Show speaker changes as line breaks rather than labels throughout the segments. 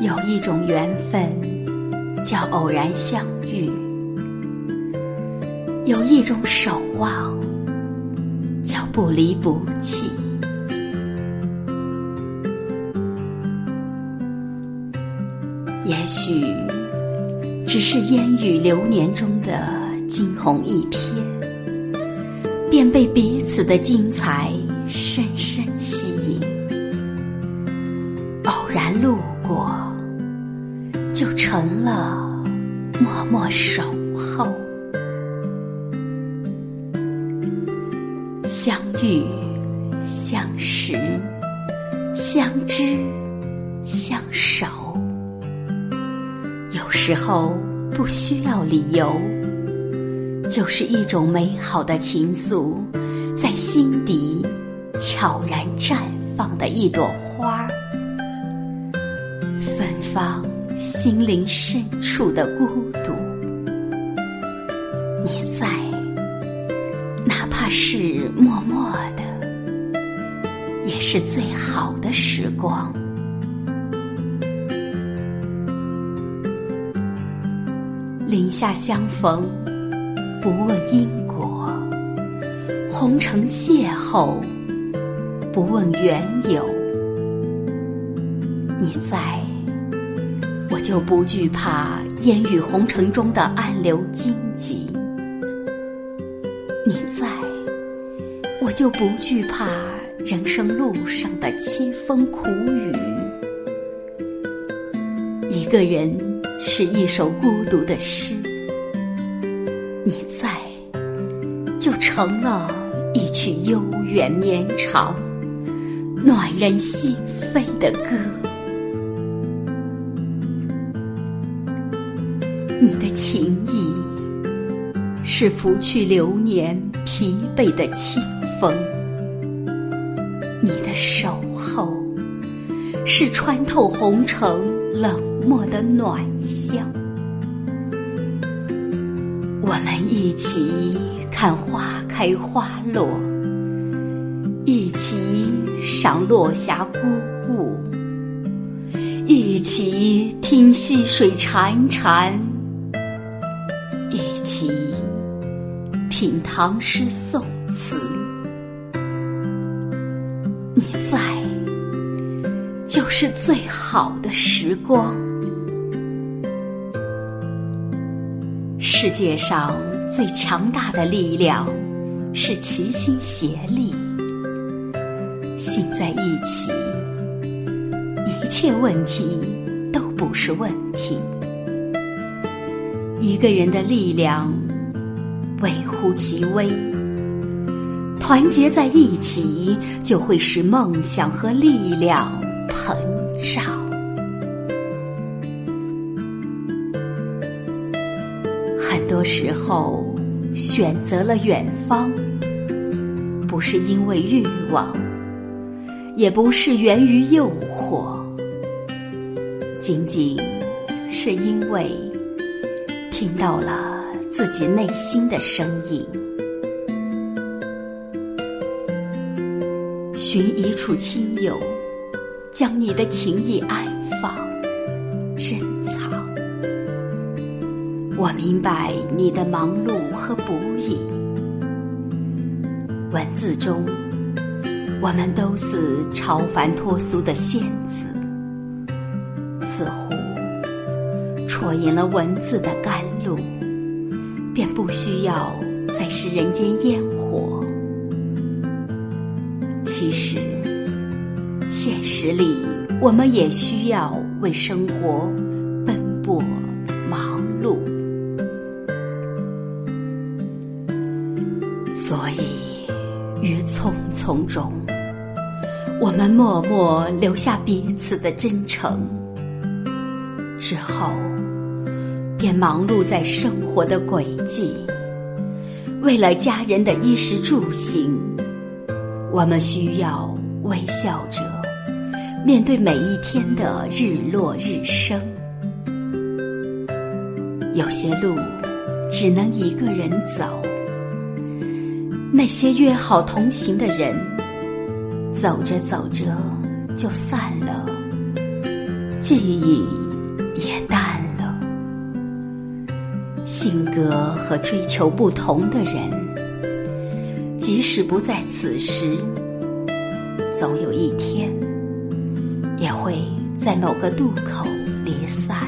有一种缘分叫偶然相遇，有一种守望叫不离不弃。也许只是烟雨流年中的惊鸿一瞥，便被彼此的精彩深深吸引。偶然路过。就成了默默守候，相遇、相识、相知、相守。有时候不需要理由，就是一种美好的情愫，在心底悄然绽放的一朵花，儿心灵深处的孤独，你在，哪怕是默默的，也是最好的时光。林下相逢，不问因果；红尘邂逅，不问缘由。你在。就不惧怕烟雨红尘中的暗流荆棘，你在，我就不惧怕人生路上的凄风苦雨。一个人是一首孤独的诗，你在，就成了一曲悠远绵长、暖人心扉的歌。你的情意是拂去流年疲惫的清风，你的守候是穿透红尘冷漠的暖香。我们一起看花开花落，一起赏落霞孤鹜，一起听溪水潺潺。起品唐诗宋词，你在，就是最好的时光。世界上最强大的力量是齐心协力，心在一起，一切问题都不是问题。一个人的力量微乎其微，团结在一起，就会使梦想和力量膨胀。很多时候，选择了远方，不是因为欲望，也不是源于诱惑，仅仅是因为。听到了自己内心的声音，寻一处清幽，将你的情意安放、珍藏。我明白你的忙碌和不易，文字中，我们都似超凡脱俗的仙子，似乎。错引了文字的甘露，便不需要再是人间烟火。其实，现实里我们也需要为生活奔波忙碌。所以，于匆匆中，我们默默留下彼此的真诚。之后。便忙碌在生活的轨迹，为了家人的衣食住行，我们需要微笑着面对每一天的日落日升。有些路只能一个人走，那些约好同行的人，走着走着就散了，记忆也淡。性格和追求不同的人，即使不在此时，总有一天，也会在某个渡口离散。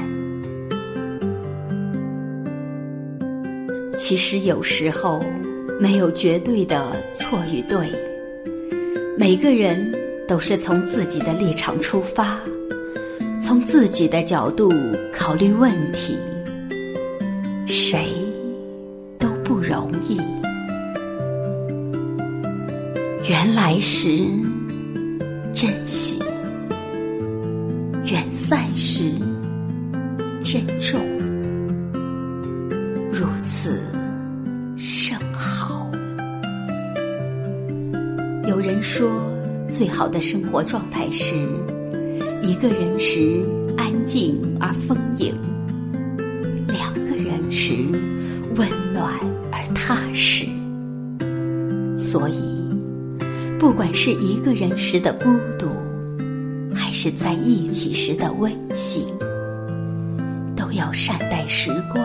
其实有时候没有绝对的错与对，每个人都是从自己的立场出发，从自己的角度考虑问题，谁都不容易。缘来时珍惜，缘散时珍重。如此甚好。有人说，最好的生活状态是一个人时安静而丰盈，所以，不管是一个人时的孤独，还是在一起时的温馨，都要善待时光。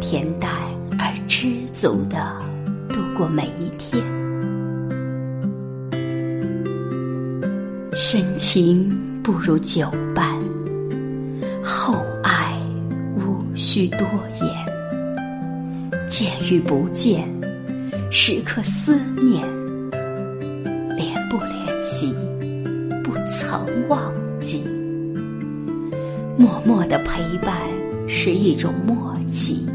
恬淡而知足的度过每一天，深情不如久伴，厚爱无需多言。见与不见，时刻思念，联不联系，不曾忘记。默默的陪伴是一种默契。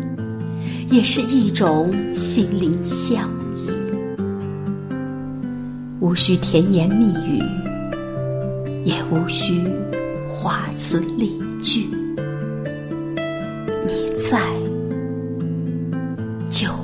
也是一种心灵相依，无需甜言蜜语，也无需华词丽句，你在就。